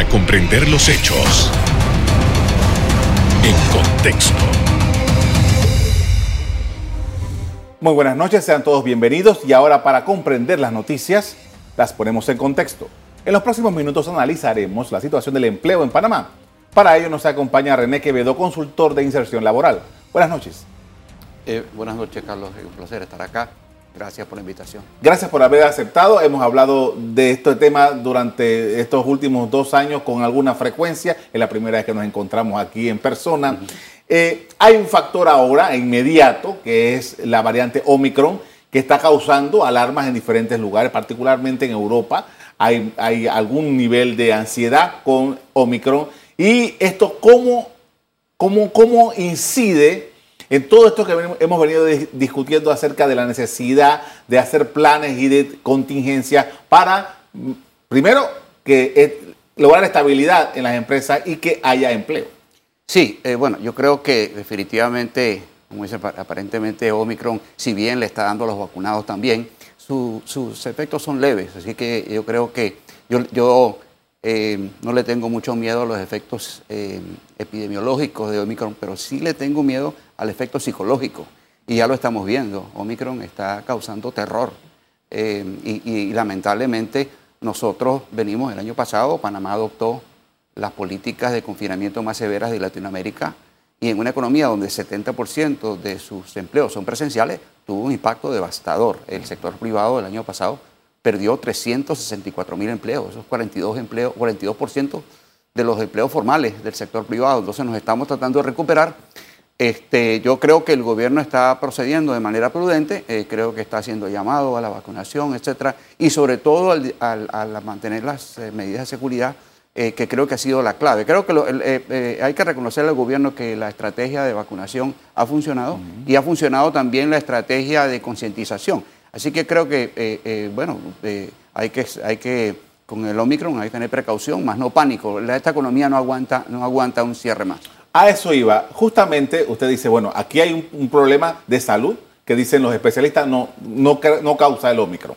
para comprender los hechos en contexto. Muy buenas noches, sean todos bienvenidos y ahora para comprender las noticias las ponemos en contexto. En los próximos minutos analizaremos la situación del empleo en Panamá. Para ello nos acompaña René Quevedo, consultor de inserción laboral. Buenas noches. Eh, buenas noches, Carlos. Es un placer estar acá. Gracias por la invitación. Gracias por haber aceptado. Hemos hablado de este tema durante estos últimos dos años con alguna frecuencia. Es la primera vez que nos encontramos aquí en persona. Eh, hay un factor ahora inmediato, que es la variante Omicron, que está causando alarmas en diferentes lugares, particularmente en Europa. Hay, hay algún nivel de ansiedad con Omicron. Y esto, ¿cómo, cómo, cómo incide en todo esto que hemos venido discutiendo acerca de la necesidad de hacer planes y de contingencia para, mm, primero, que lograr estabilidad en las empresas y que haya empleo. Sí, eh, bueno, yo creo que definitivamente, como dice, aparentemente Omicron, si bien le está dando a los vacunados también, sus efectos son leves, así que yo creo que yo, eh, no le tengo mucho miedo a los efectos eh, epidemiológicos de Omicron, pero sí le tengo miedo al efecto psicológico. Y ya lo estamos viendo. Omicron está causando terror. Eh, y, lamentablemente nosotros venimos el año pasado, Panamá adoptó las políticas de confinamiento más severas de Latinoamérica y en una economía donde 70% de sus empleos son presenciales, tuvo un impacto devastador. El sector privado el año pasado perdió 364 mil empleos, esos 42 empleos, 42% de los empleos formales del sector privado. Entonces nos estamos tratando de recuperar este, yo creo que el gobierno está procediendo de manera prudente, eh, creo que está haciendo llamado a la vacunación, etcétera, y sobre todo al, mantener las eh, medidas de seguridad, eh, que creo que ha sido la clave. Creo que hay que reconocerle al gobierno que la estrategia de vacunación ha funcionado y ha funcionado también la estrategia de concientización. Así que creo que, bueno, hay que, hay que, con el Omicron hay que tener precaución, más no pánico. Esta economía no aguanta, no aguanta un cierre más. A eso iba. Justamente usted dice, bueno, aquí hay un, problema de salud que dicen los especialistas no, no, no causa el Omicron.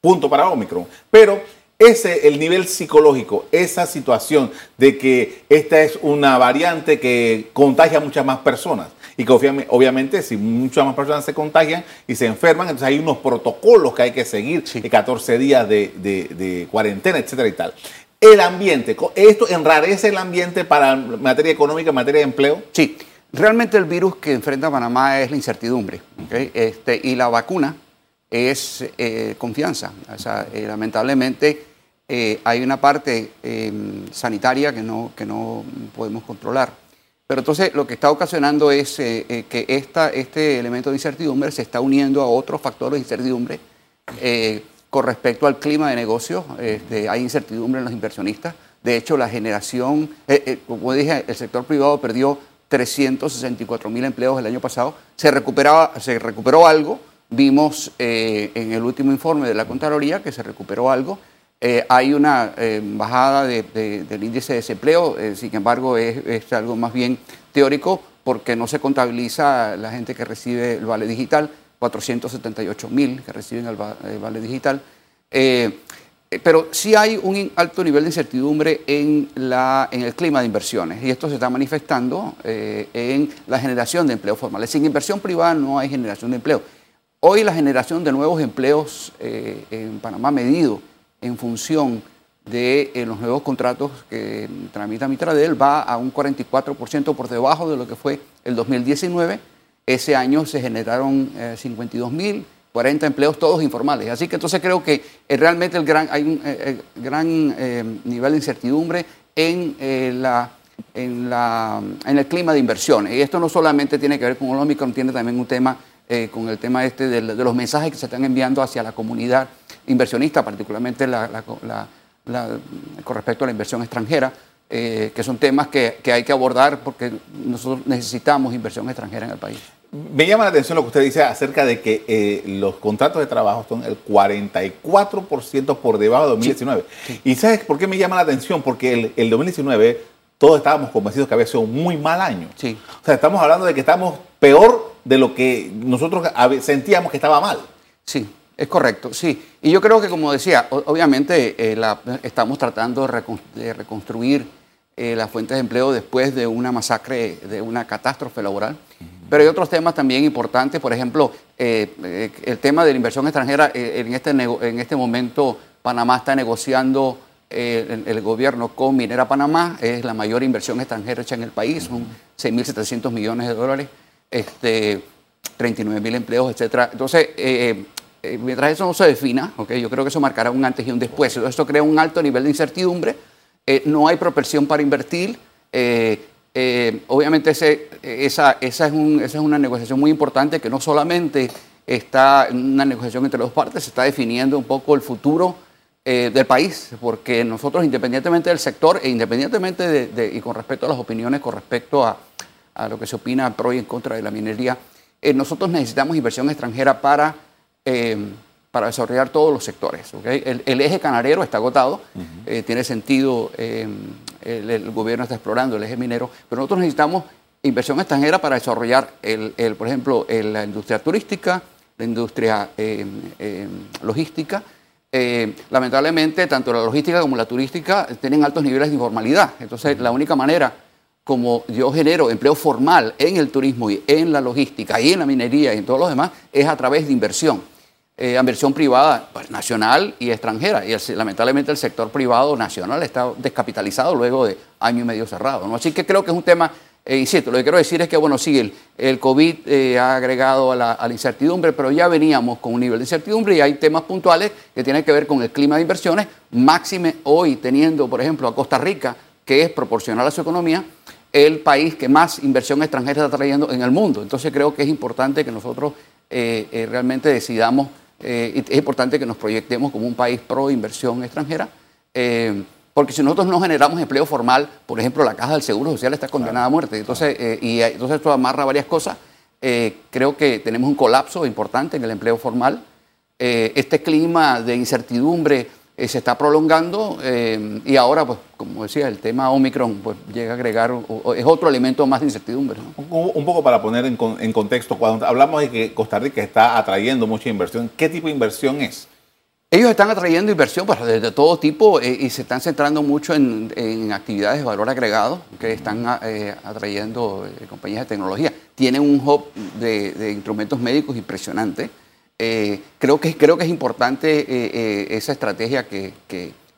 Punto para Omicron. Pero ese, el nivel psicológico, esa situación de que esta es una variante que contagia a muchas más personas y que obviamente si muchas más personas se contagian y se enferman, entonces hay unos protocolos que hay que seguir, 14 días de, de cuarentena, etcétera y tal el ambiente. ¿Esto enrarece el ambiente para materia económica, materia de empleo? Sí, realmente el virus que enfrenta Panamá es la incertidumbre. Este, y la vacuna es eh, confianza. Eh, lamentablemente eh, hay una parte em, sanitaria que no, que no podemos controlar. Pero entonces lo que está ocasionando es que esta, este elemento de incertidumbre se está uniendo a otros factores de incertidumbre con respecto al clima de negocios, este, hay incertidumbre en los inversionistas. De hecho, la generación, eh, eh, como dije, el sector privado perdió 364 mil empleos el año pasado. Se, recuperaba, se recuperó algo. Vimos eh, en el último informe de la Contraloría que se recuperó algo. hay una bajada del índice de desempleo, sin embargo, es, es, algo más bien teórico porque no se contabiliza la gente que recibe el vale digital 478 mil que reciben el, vale digital. Eh, eh, pero sí hay un alto nivel de incertidumbre en, la, en el clima de inversiones y esto se está manifestando eh, en la generación de empleos formales. Sin inversión privada no hay generación de empleo. Hoy la generación de nuevos empleos en Panamá medido en función de los nuevos contratos que tramita Mitradel va a un 44% por debajo de lo que fue el 2019 ese año se generaron 52 eh, mil, 40 empleos, todos informales. Así que entonces creo que eh, realmente el gran, hay un eh, gran nivel de incertidumbre en, la, en, la, en el clima de inversiones. Y esto no solamente tiene que ver con el Omicron, tiene también un tema con el tema este de, los mensajes que se están enviando hacia la comunidad inversionista, particularmente la, con respecto a la inversión extranjera. Que son temas que, que, hay que abordar porque nosotros necesitamos inversión extranjera en el país. Me llama la atención lo que usted dice acerca de que eh, los contratos de trabajo son el 44% por debajo de 2019. ¿Y sabes por qué me llama la atención? Porque el, el, 2019 todos estábamos convencidos que había sido un muy mal año. Sí. O sea, estamos hablando de que estamos peor de lo que nosotros sentíamos que estaba mal. Sí, Es correcto, sí. Y yo creo que, como decía, obviamente eh, estamos tratando de, reconstruir eh, las fuentes de empleo después de una masacre, de una catástrofe laboral. Pero hay otros temas también importantes, por ejemplo, eh, el tema de la inversión extranjera. en, este en este momento, Panamá está negociando el, gobierno con Minera Panamá, es la mayor inversión extranjera hecha en el país, son 6.700 millones de dólares, este, 39.000 empleos, etc. Entonces, eh, mientras eso no se defina, okay, yo creo que eso marcará un antes y un después. Esto crea un alto nivel de incertidumbre, eh, no hay proporción para invertir. Eh, obviamente esa, esa, es un, esa, es una negociación muy importante que no solamente está en una negociación entre dos partes, se está definiendo un poco el futuro del país, porque nosotros independientemente del sector e independientemente de, y con respecto a las opiniones con respecto a, a, lo que se opina pro y en contra de la minería, nosotros necesitamos inversión extranjera para Em, para desarrollar todos los sectores. El, eje canarero está agotado, eh, tiene sentido, em, el, gobierno está explorando el eje minero, pero nosotros necesitamos inversión extranjera para desarrollar, el, por ejemplo, la industria turística, la industria em, logística. lamentablemente, tanto la logística como la turística tienen altos niveles de informalidad. Entonces, la única manera como yo genero empleo formal en el turismo y en la logística y en la minería y en todos los demás, es a través de inversión eh, inversión privada pues, nacional y extranjera. Y lamentablemente el sector privado nacional está descapitalizado luego de año y medio cerrado. ¿no? Así que creo que es un tema, eh, insisto, lo que quiero decir es que, bueno, sí, el, COVID eh, ha agregado a la, incertidumbre, pero ya veníamos con un nivel de incertidumbre y hay temas puntuales que tienen que ver con el clima de inversiones, máxime hoy teniendo, por ejemplo, a Costa Rica, que es proporcional a su economía, el país que más inversión extranjera está trayendo en el mundo. Entonces creo que es importante que nosotros realmente decidamos eh, es importante que nos proyectemos como un país pro inversión extranjera, eh, porque si nosotros no generamos empleo formal, por ejemplo, la Caja del Seguro Social está condenada a muerte. Entonces, eh, y entonces esto amarra varias cosas. creo que tenemos un colapso importante en el empleo formal. este clima de incertidumbre eh, se está prolongando eh, y ahora, pues, como decía, el tema Omicron pues, llega a agregar, es otro elemento más de incertidumbre. Un, poco para poner en, en, contexto, cuando hablamos de que Costa Rica está atrayendo mucha inversión, ¿qué tipo de inversión es? Ellos están atrayendo inversión pues, de, todo tipo eh, y se están centrando mucho en, en, actividades de valor agregado que están atrayendo compañías de tecnología. Tienen un hub de, de instrumentos médicos impresionante eh, creo, que, creo que es importante eh, eh, esa estrategia que,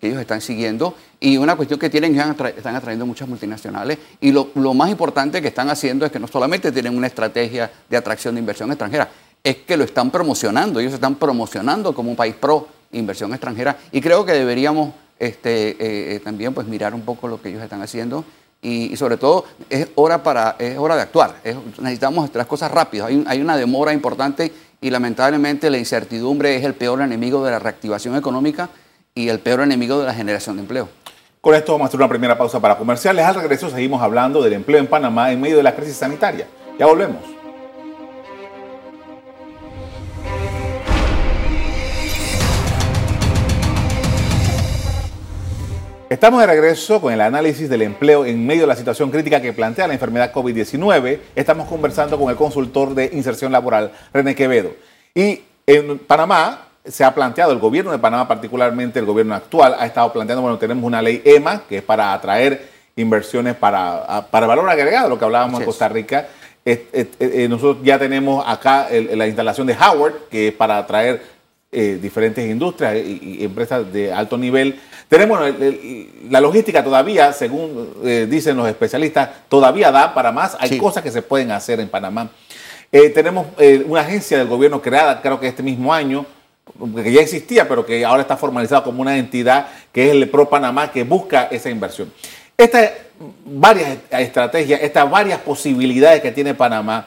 ellos están siguiendo. Y una cuestión que tienen están atrayendo muchas multinacionales. Y lo, más importante que están haciendo es que no solamente tienen una estrategia de atracción de inversión extranjera, es que lo están promocionando, ellos están promocionando como un país pro inversión extranjera. Y creo que deberíamos este, también pues mirar un poco lo que ellos están haciendo. Y, sobre todo es hora, para, es hora de actuar, necesitamos hacer las cosas rápidas, hay una demora importante y lamentablemente la incertidumbre es el peor enemigo de la reactivación económica y el peor enemigo de la generación de empleo. Con esto vamos a hacer una primera pausa para comerciales. Al regreso seguimos hablando del empleo en Panamá en medio de la crisis sanitaria. Ya volvemos. Estamos de regreso con el análisis del empleo en medio de la situación crítica que plantea la enfermedad COVID-19. Estamos conversando con el consultor de inserción laboral, René Quevedo. Y en Panamá se ha planteado, el gobierno de Panamá, particularmente el gobierno actual, ha estado planteando, bueno, tenemos una ley EMA, que es para atraer inversiones para, para valor agregado, lo que hablábamos en Costa Rica. Eh, nosotros ya tenemos acá la instalación de Howard, que es para atraer eh, diferentes industrias y, empresas de alto nivel tenemos la logística todavía, según eh, dicen los especialistas, todavía da para más. Hay cosas que se pueden hacer en Panamá. Eh, tenemos una agencia del gobierno creada, creo que este mismo año, que ya existía, pero que ahora está formalizada como una entidad que es el Pro Panamá, que busca esa inversión. Estas varias estrategias, estas varias posibilidades que tiene Panamá,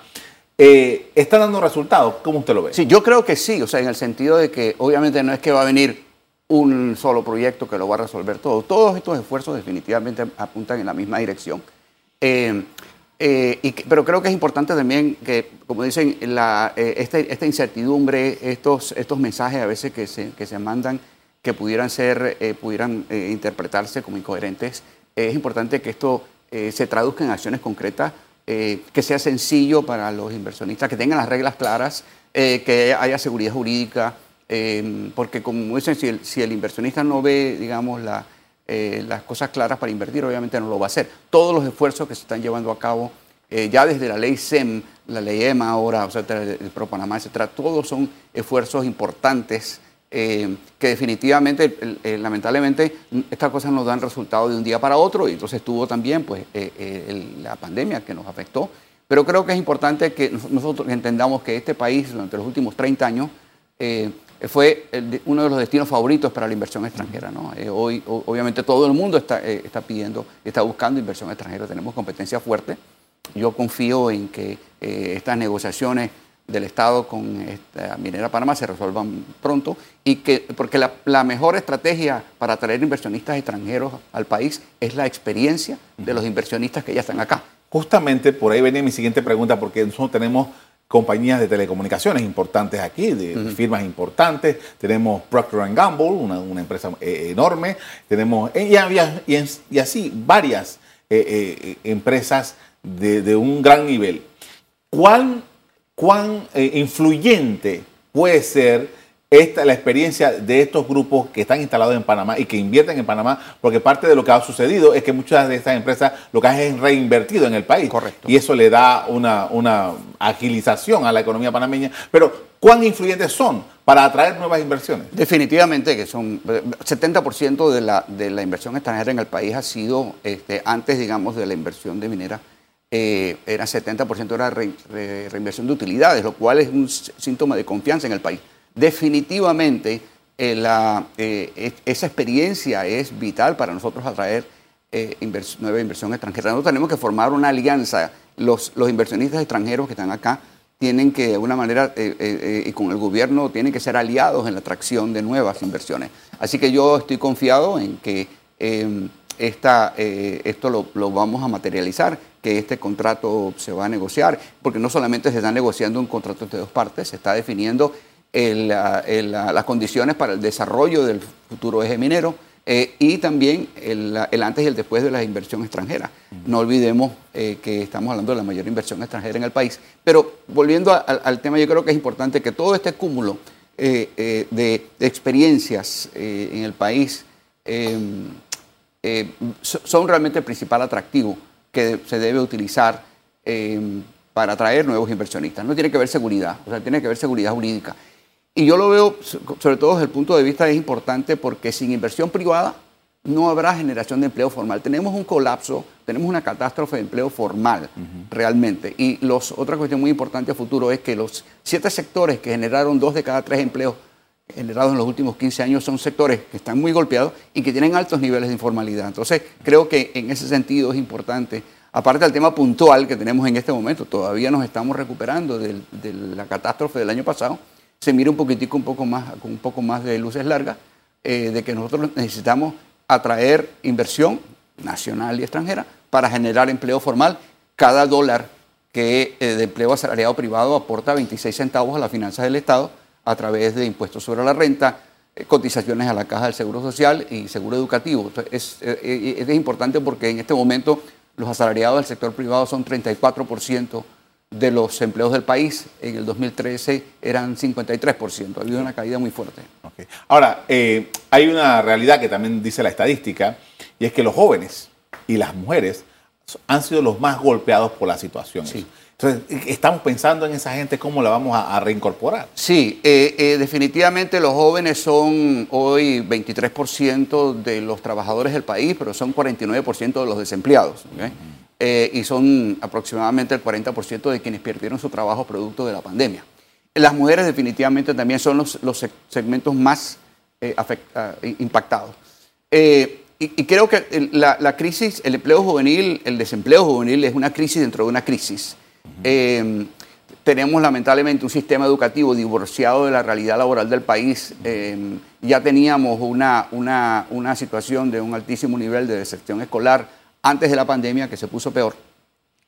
¿están dando resultados? ¿Cómo usted lo ve? Sí, yo creo que sí, o sea, en el sentido de que obviamente no es que va a venir un solo proyecto que lo va a resolver todo. Todos estos esfuerzos definitivamente apuntan en la misma dirección. Eh, eh, pero creo que es importante también que, como dicen, eh, este, esta incertidumbre, estos, estos mensajes a veces que se, que se mandan que pudieran ser, pudieran interpretarse como incoherentes, es importante que esto se traduzca en acciones concretas, que sea sencillo para los inversionistas, que tengan las reglas claras, que haya seguridad jurídica, Eh, porque como dicen, si el, si el, inversionista no ve, digamos, eh, las cosas claras para invertir, obviamente no lo va a hacer. Todos los esfuerzos que se están llevando a cabo, eh, ya desde la ley SEM, la ley EMA ahora, o sea, el Pro Panamá, etcétera, todos son esfuerzos importantes que definitivamente, lamentablemente, estas cosas nos dan resultado de un día para otro y entonces tuvo también pues, la pandemia que nos afectó. Pero creo que es importante que nosotros entendamos que este país durante los últimos 30 años eh, fue uno de los destinos favoritos para la inversión extranjera. ¿no? Eh, hoy, obviamente, todo el mundo está, eh, está pidiendo, está buscando inversión extranjera. Tenemos competencia fuerte. Yo confío en que estas negociaciones del Estado con esta minera Panamá se resuelvan pronto y que porque la, la, mejor estrategia para atraer inversionistas extranjeros al país es la experiencia de los inversionistas que ya están acá. Justamente por ahí venía mi siguiente pregunta porque nosotros tenemos compañías de telecomunicaciones importantes aquí, de firmas importantes. Tenemos Procter Gamble, una, una empresa eh, enorme. Tenemos, eh, y, y, así, varias eh, empresas de, de, un gran nivel. ¿Cuán, cuán influyente puede ser esta, la experiencia de estos grupos que están instalados en Panamá y que invierten en Panamá, porque parte de lo que ha sucedido es que muchas de estas empresas lo que hacen es reinvertido en el país. Correcto. Y eso le da una, una agilización a la economía panameña. Pero, ¿cuán influyentes son para atraer nuevas inversiones? Definitivamente que son 70% de la, de la inversión extranjera en el país ha sido este, antes, digamos, de la inversión de minera. Eh, era 70% era reinversión de utilidades, lo cual es un síntoma de confianza en el país definitivamente eh, eh, esa experiencia es vital para nosotros atraer eh, nueva inversión extranjera. Nosotros tenemos que formar una alianza. Los, inversionistas extranjeros que están acá tienen que, de alguna manera, y con el gobierno, tienen que ser aliados en la atracción de nuevas inversiones. Así que yo estoy confiado en que em, esta, esto lo, vamos a materializar, que este contrato se va a negociar, porque no solamente se está negociando un contrato de dos partes, se está definiendo las condiciones para el desarrollo del futuro eje minero eh, y también el, antes y el después de la inversión extranjera. No olvidemos eh, que estamos hablando de la mayor inversión extranjera en el país. Pero volviendo al tema, yo creo que es importante que todo este cúmulo eh, de, experiencias en el país em, son realmente el principal atractivo que se debe utilizar em, para atraer nuevos inversionistas. No tiene que ver seguridad, o sea, tiene que ver seguridad jurídica. Y yo lo veo, sobre todo desde el punto de vista, es importante porque sin inversión privada no habrá generación de empleo formal. Tenemos un colapso, tenemos una catástrofe de empleo formal realmente. Y los, otra cuestión muy importante a futuro es que los siete sectores que generaron dos de cada tres empleos en los últimos 15 años son sectores que están muy golpeados y que tienen altos niveles de informalidad. Entonces, creo que en ese sentido es importante, aparte del tema puntual que tenemos en este momento, todavía nos estamos recuperando de la catástrofe del año pasado, se mire un poquitico, un poco más, con un poco más de luces largas, eh, de que nosotros necesitamos atraer inversión nacional y extranjera para generar empleo formal. Cada dólar que eh, de empleo asalariado privado aporta 26 centavos a las finanzas del Estado a través de impuestos sobre la renta, eh, cotizaciones a la Caja del Seguro Social y Seguro Educativo. es, es importante porque en este momento los asalariados del sector privado son 34% de los empleos del país en el 2013 eran 53%. Ha habido una caída muy fuerte. Ahora, eh, hay una realidad que también dice la estadística, y es que los jóvenes y las mujeres han sido los más golpeados por la situación. Entonces, estamos pensando en esa gente, ¿cómo la vamos a, reincorporar? Sí, eh, eh, definitivamente los jóvenes son hoy 23% de los trabajadores del país, pero son 49% de los desempleados. Eh, y son aproximadamente el 40% de quienes perdieron su trabajo producto de la pandemia. Las mujeres definitivamente también son los, los segmentos más eh, ah, impactados. Eh, y, creo que la, la, crisis, el empleo juvenil, el desempleo juvenil es una crisis dentro de una crisis. Tenemos lamentablemente un sistema educativo divorciado de la realidad laboral del país. ya teníamos una, una, una situación de un altísimo nivel de deserción escolar antes de la pandemia, que se puso peor.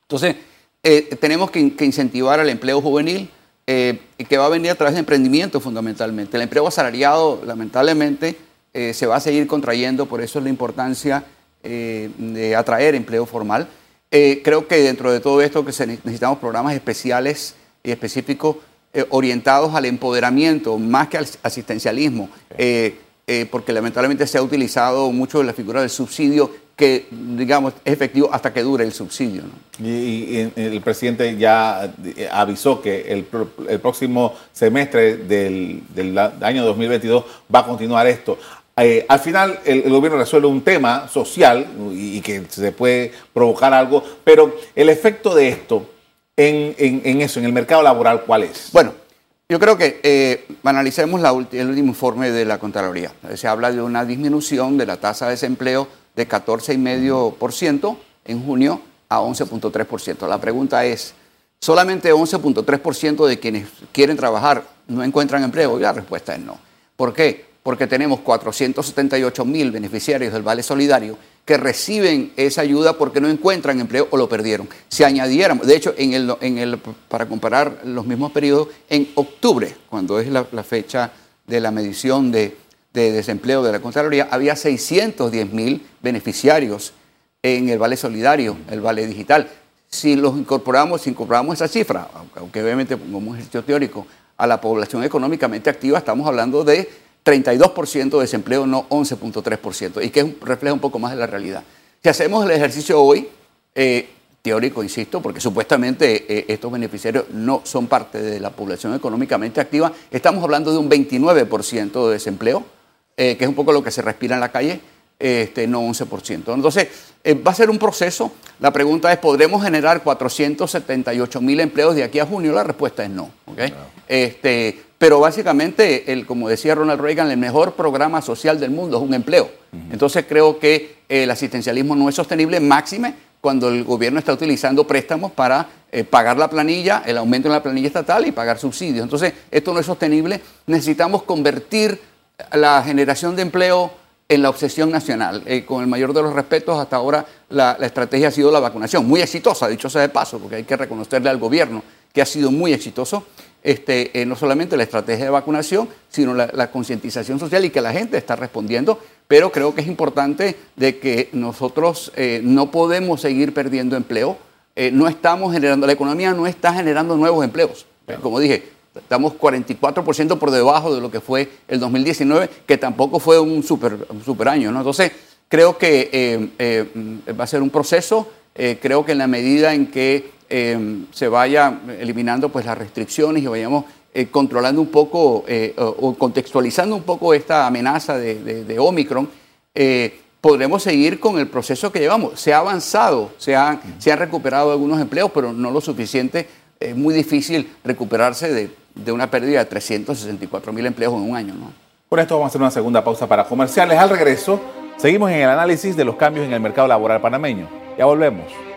Entonces, eh, tenemos que, incentivar al empleo juvenil, eh, que va a venir a través de emprendimiento fundamentalmente. El empleo asalariado, lamentablemente, eh, se va a seguir contrayendo, por eso es la importancia de atraer empleo formal. Creo que dentro de todo esto que necesitamos programas especiales y específicos eh, orientados al empoderamiento más que al asistencialismo, eh, eh, porque lamentablemente se ha utilizado mucho la figura del subsidio que, digamos, es efectivo hasta que dure el subsidio. Y, el presidente ya avisó que el, próximo semestre del, año 2022 va a continuar esto. Al final el, gobierno resuelve un tema social y, que se puede provocar algo, pero el efecto de esto en, eso, en el mercado laboral, ¿cuál es? Bueno, yo creo que eh, analicemos el último informe de la Contraloría. Se habla de una disminución de la tasa de desempleo de 14,5% en junio a 11,3%. La pregunta es, ¿solamente 11,3% de quienes quieren trabajar no encuentran empleo? Y la respuesta es no. ¿Por qué? Porque tenemos 478 mil beneficiarios del Vale Solidario que reciben esa ayuda porque no encuentran empleo o lo perdieron. Si añadiéramos, de hecho, para comparar los mismos periodos, en octubre, cuando es la, fecha de la medición de, desempleo de la Contraloría, había 610 mil beneficiarios en el Vale Solidario, el Vale Digital. Si los incorporamos, si incorporamos esa cifra, aunque obviamente como ejercicio teórico, a la población económicamente activa, estamos hablando de 32% de desempleo, no 11.3%, y que refleja un poco más de la realidad. Si hacemos el ejercicio hoy, eh, teórico, insisto, porque supuestamente eh, estos beneficiarios no son parte de la población económicamente activa, estamos hablando de un 29% de desempleo, eh, que es un poco lo que se respira en la calle, este, no 11%. Entonces, va a ser un proceso. La pregunta es, ¿podremos generar 478 mil empleos de aquí a junio? La respuesta es no. ¿okay? Este, pero básicamente, el, como decía Ronald Reagan, el mejor programa social del mundo es un empleo. Entonces creo que el asistencialismo no es sostenible, máxime cuando el gobierno está utilizando préstamos para eh, pagar la planilla, el aumento en la planilla estatal y pagar subsidios. Entonces, esto no es sostenible. Necesitamos convertir la generación de empleo en la obsesión nacional. Eh, con el mayor de los respetos, hasta ahora la, la, estrategia ha sido la vacunación, muy exitosa, dicho sea de paso, porque hay que reconocerle al gobierno que ha sido muy exitoso este, eh, no solamente la estrategia de vacunación, sino la, concientización social y que la gente está respondiendo. Pero creo que es importante de que nosotros eh, no podemos seguir perdiendo empleo. Eh, no estamos generando, la economía no está generando nuevos empleos. Como dije, estamos 44% por debajo de lo que fue el 2019, que tampoco fue un super, super año. ¿no? Entonces, creo que va a ser un proceso. creo que en la medida en que Em, se vaya eliminando pues, las restricciones y vayamos eh, controlando un poco eh, o, contextualizando un poco esta amenaza de, Omicron, eh, podremos seguir con el proceso que llevamos. Se ha avanzado, se, se han recuperado algunos empleos, pero no lo suficiente. Es muy difícil recuperarse de, de una pérdida de 364 mil empleos en un año. ¿no? Por esto vamos a hacer una segunda pausa para comerciales. Al regreso, seguimos en el análisis de los cambios en el mercado laboral panameño. Ya volvemos.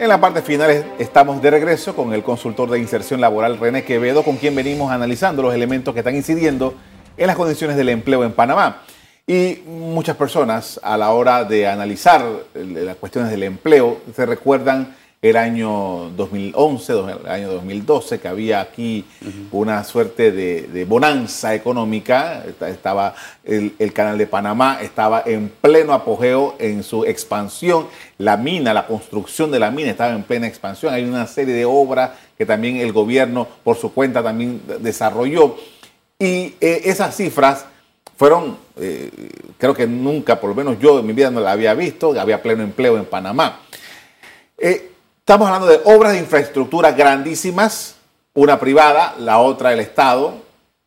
En la parte final estamos de regreso con el consultor de inserción laboral René Quevedo, con quien venimos analizando los elementos que están incidiendo en las condiciones del empleo en Panamá. Y muchas personas a la hora de analizar las cuestiones del empleo se recuerdan el año 2011, el año 2012, que había aquí una suerte de, bonanza económica. Estaba el, canal de Panamá, estaba en pleno apogeo en su expansión. La mina, la construcción de la mina estaba en plena expansión. Hay una serie de obras que también el gobierno por su cuenta también desarrolló. Y eh, esas cifras fueron, eh, creo que nunca, por lo menos yo en mi vida no la había visto, había pleno empleo en Panamá. Eh, Estamos hablando de obras de infraestructura grandísimas, una privada, la otra el Estado,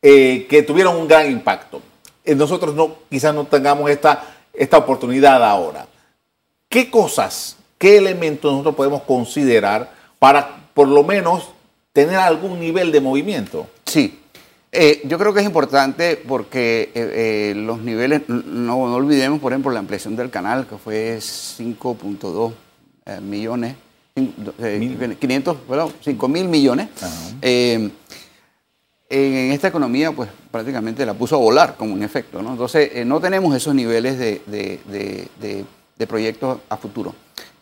eh, que tuvieron un gran impacto. Eh, nosotros no, quizás no tengamos esta, esta oportunidad ahora. ¿Qué cosas, qué elementos nosotros podemos considerar para por lo menos tener algún nivel de movimiento? Sí, eh, yo creo que es importante porque los niveles, no, no, olvidemos, por ejemplo, la ampliación del canal, que fue 5.2 millones 500, bueno, 5 mil millones. Eh, en esta economía, pues prácticamente la puso a volar como un efecto. ¿no? Entonces, eh, no tenemos esos niveles de, proyectos a futuro.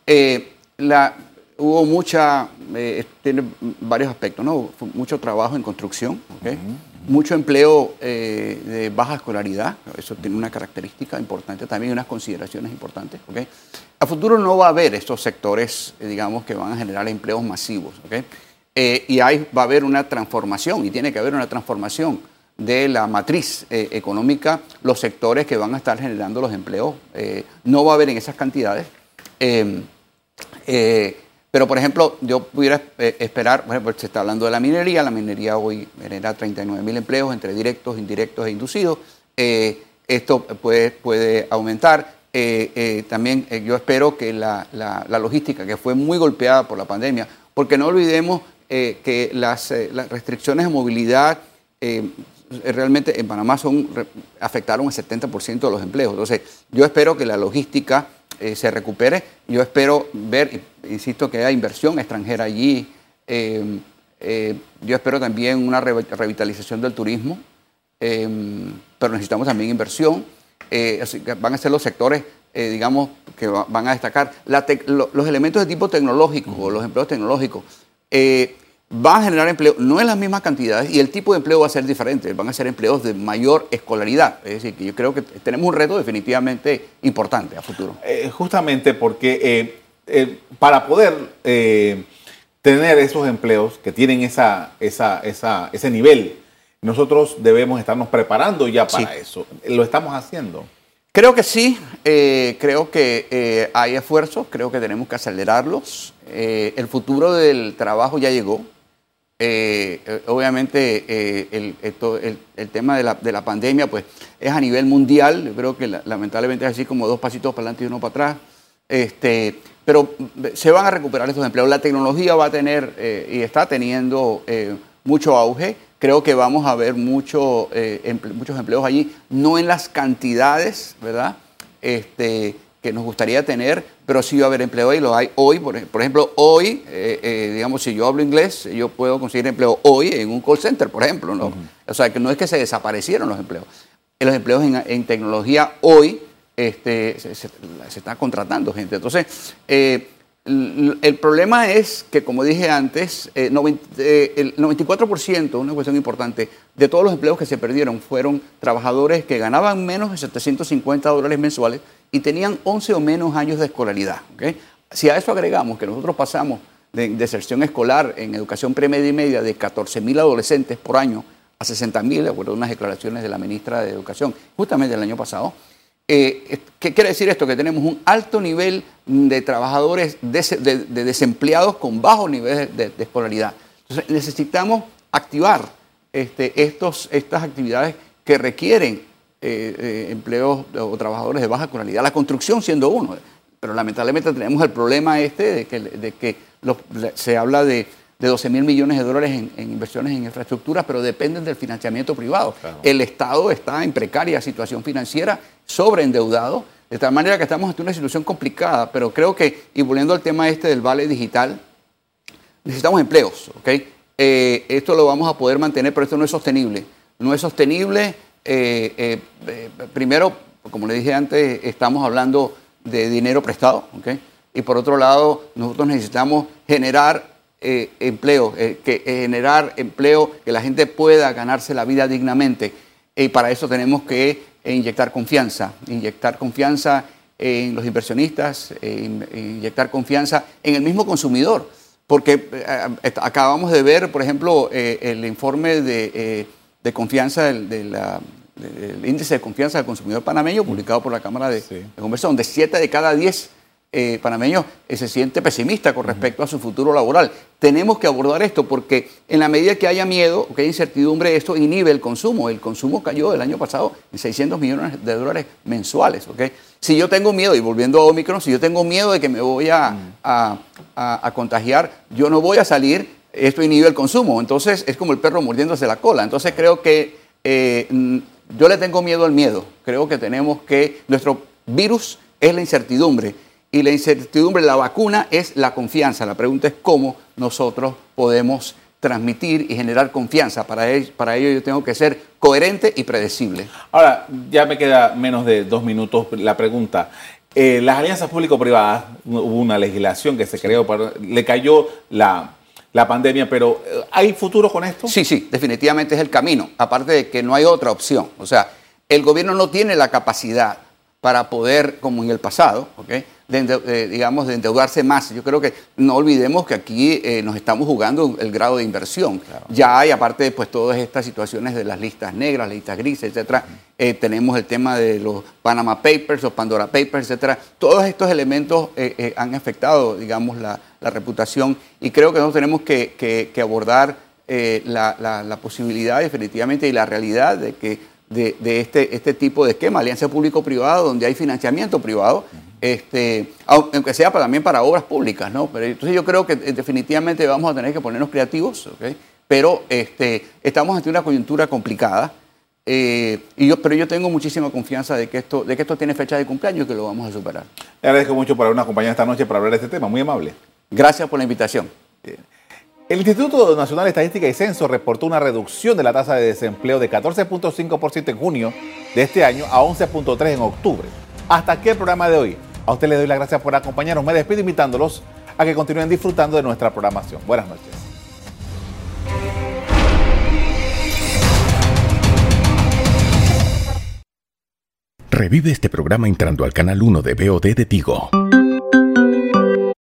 Eh, la, hubo mucha, tiene varios aspectos, ¿no? Mucho trabajo en construcción, mucho empleo eh, de baja escolaridad, eso tiene una característica importante también, unas consideraciones importantes. A futuro no va a haber estos sectores, eh, digamos, que van a generar empleos masivos. Eh, y ahí va a haber una transformación, y tiene que haber una transformación de la matriz económica, los sectores que van a estar generando los empleos. no va a haber en esas cantidades. Pero, por ejemplo, yo pudiera eh, esperar, por ejemplo, se está hablando de la minería, la minería hoy genera 39 mil empleos entre directos, indirectos e inducidos. Eh, esto puede, puede aumentar. Eh, también yo espero que la, logística, que fue muy golpeada por la pandemia, porque no olvidemos que las, restricciones de movilidad realmente en Panamá son, afectaron el 70% de los empleos. Entonces, yo espero que la logística eh, se recupere. Yo espero ver, insisto, que haya inversión extranjera allí. Eh, eh, yo espero también una revitalización del turismo, pero necesitamos también inversión. van a ser los sectores, digamos, que van a destacar. los elementos de tipo tecnológico, los empleos tecnológicos va a generar empleo, no en las mismas cantidades, y el tipo de empleo va a ser diferente, van a ser empleos de mayor escolaridad. Es decir, que yo creo que tenemos un reto definitivamente importante a futuro. Eh, justamente porque eh, eh, para poder tener esos empleos que tienen esa, esa, ese nivel, nosotros debemos estarnos preparando ya para eso. ¿Lo estamos haciendo? Creo que sí, creo que hay esfuerzos, creo que tenemos que acelerarlos. el futuro del trabajo ya llegó. Eh, eh, obviamente eh, el, el, tema de la, de la, pandemia pues, es a nivel mundial, yo creo que lamentablemente es así como dos pasitos para adelante y uno para atrás, este, pero se van a recuperar estos empleos. La tecnología va a tener y está teniendo mucho auge, creo que vamos a ver mucho, muchos empleos allí, no en las cantidades, ¿verdad? Este, que nos gustaría tener, pero sí va a haber empleo y lo hay hoy. Por, ejemplo, hoy, eh, eh, digamos, si yo hablo inglés, yo puedo conseguir empleo hoy en un call center, por ejemplo. ¿no? O sea, que no es que se desaparecieron los empleos. Los empleos en, tecnología hoy este, se, se, está contratando gente. Entonces, eh, el problema es que, como dije antes, el 94%, una cuestión importante, de todos los empleos que se perdieron fueron trabajadores que ganaban menos de 750 dólares mensuales y tenían 11 o menos años de escolaridad. Si a eso agregamos que nosotros pasamos de deserción escolar en educación premedia y media de 14 mil adolescentes por año a 60 mil, de acuerdo a unas declaraciones de la ministra de Educación, justamente el año pasado, eh, ¿qué quiere decir esto? Que tenemos un alto nivel de trabajadores de, desempleados con bajo nivel de, escolaridad. Entonces necesitamos activar este, estos, estas actividades que requieren eh, eh, empleos o trabajadores de baja escolaridad, la construcción siendo uno. Pero lamentablemente tenemos el problema este de que, de que se habla de, de 12 mil millones de dólares en, inversiones en infraestructura, pero dependen del financiamiento privado. El Estado está en precaria situación financiera, sobreendeudado, de tal manera que estamos ante una situación complicada, pero creo que, y volviendo al tema este del vale digital, necesitamos empleos, ¿ok? Eh, esto lo vamos a poder mantener, pero esto no es sostenible. No es sostenible eh, eh, eh, primero, como le dije antes, estamos hablando de dinero prestado, Y por otro lado, nosotros necesitamos generar empleo, generar empleo que la gente pueda ganarse la vida dignamente. Y para eso tenemos que inyectar confianza, inyectar confianza en los inversionistas, inyectar confianza en el mismo consumidor. Porque acabamos de ver, por ejemplo, el informe de de confianza del, índice de confianza del consumidor panameño publicado por la Cámara de, Comercio, donde 7 de cada 10 eh, panameños eh, se siente pesimista con respecto a su futuro laboral. Tenemos que abordar esto porque en la medida que haya miedo, que haya incertidumbre, esto inhibe el consumo. El consumo cayó el año pasado en 600 millones de dólares mensuales. ¿okay? Si yo tengo miedo, y volviendo a Omicron, si yo tengo miedo de que me voy a, a contagiar, yo no voy a salir esto inhibe el consumo. Entonces es como el perro mordiéndose la cola. Entonces creo que eh, yo le tengo miedo al miedo. Creo que tenemos que, nuestro virus es la incertidumbre y la incertidumbre, la vacuna es la confianza. La pregunta es cómo nosotros podemos transmitir y generar confianza. Para ello, para ello yo tengo que ser coherente y predecible. Ahora, ya me queda menos de dos minutos la pregunta. Eh, las alianzas público-privadas, hubo una legislación que se creó, para, le cayó la la pandemia, pero eh, ¿hay futuro con esto? Sí, sí, definitivamente es el camino, aparte de que no hay otra opción. O sea, el gobierno no tiene la capacidad para poder, como en el pasado, ¿okay? De, digamos, de endeudarse más. Yo creo que no olvidemos que aquí eh, nos estamos jugando el grado de inversión. Ya hay, aparte de pues, todas estas situaciones de las listas negras, listas grises, etcétera, eh, tenemos el tema de los Panama Papers, los Pandora Papers, etcétera. Todos estos elementos eh, han afectado, digamos, la, reputación y creo que nosotros tenemos que, abordar la, la posibilidad definitivamente y la realidad de que de, este, este tipo de esquema, alianza público-privada, donde hay financiamiento privado, este, aunque sea también para obras públicas, ¿no? Pero entonces yo creo que eh, definitivamente vamos a tener que ponernos creativos, ¿ok? Pero este, estamos ante una coyuntura complicada, eh, y yo, pero yo tengo muchísima confianza de que, esto, de que esto tiene fecha de cumpleaños y que lo vamos a superar. Le agradezco mucho por habernos acompañado esta noche para hablar de este tema, muy amable. Gracias por la invitación. El Instituto Nacional de Estadística y Censo reportó una reducción de la tasa de desempleo de 14.5% en junio de este año a 11.3% en octubre. Hasta aquí el programa de hoy. A usted le doy las gracias por acompañarnos. Me despido invitándolos a que continúen disfrutando de nuestra programación. Buenas noches. Revive este programa entrando al canal 1 de BOD de Tigo.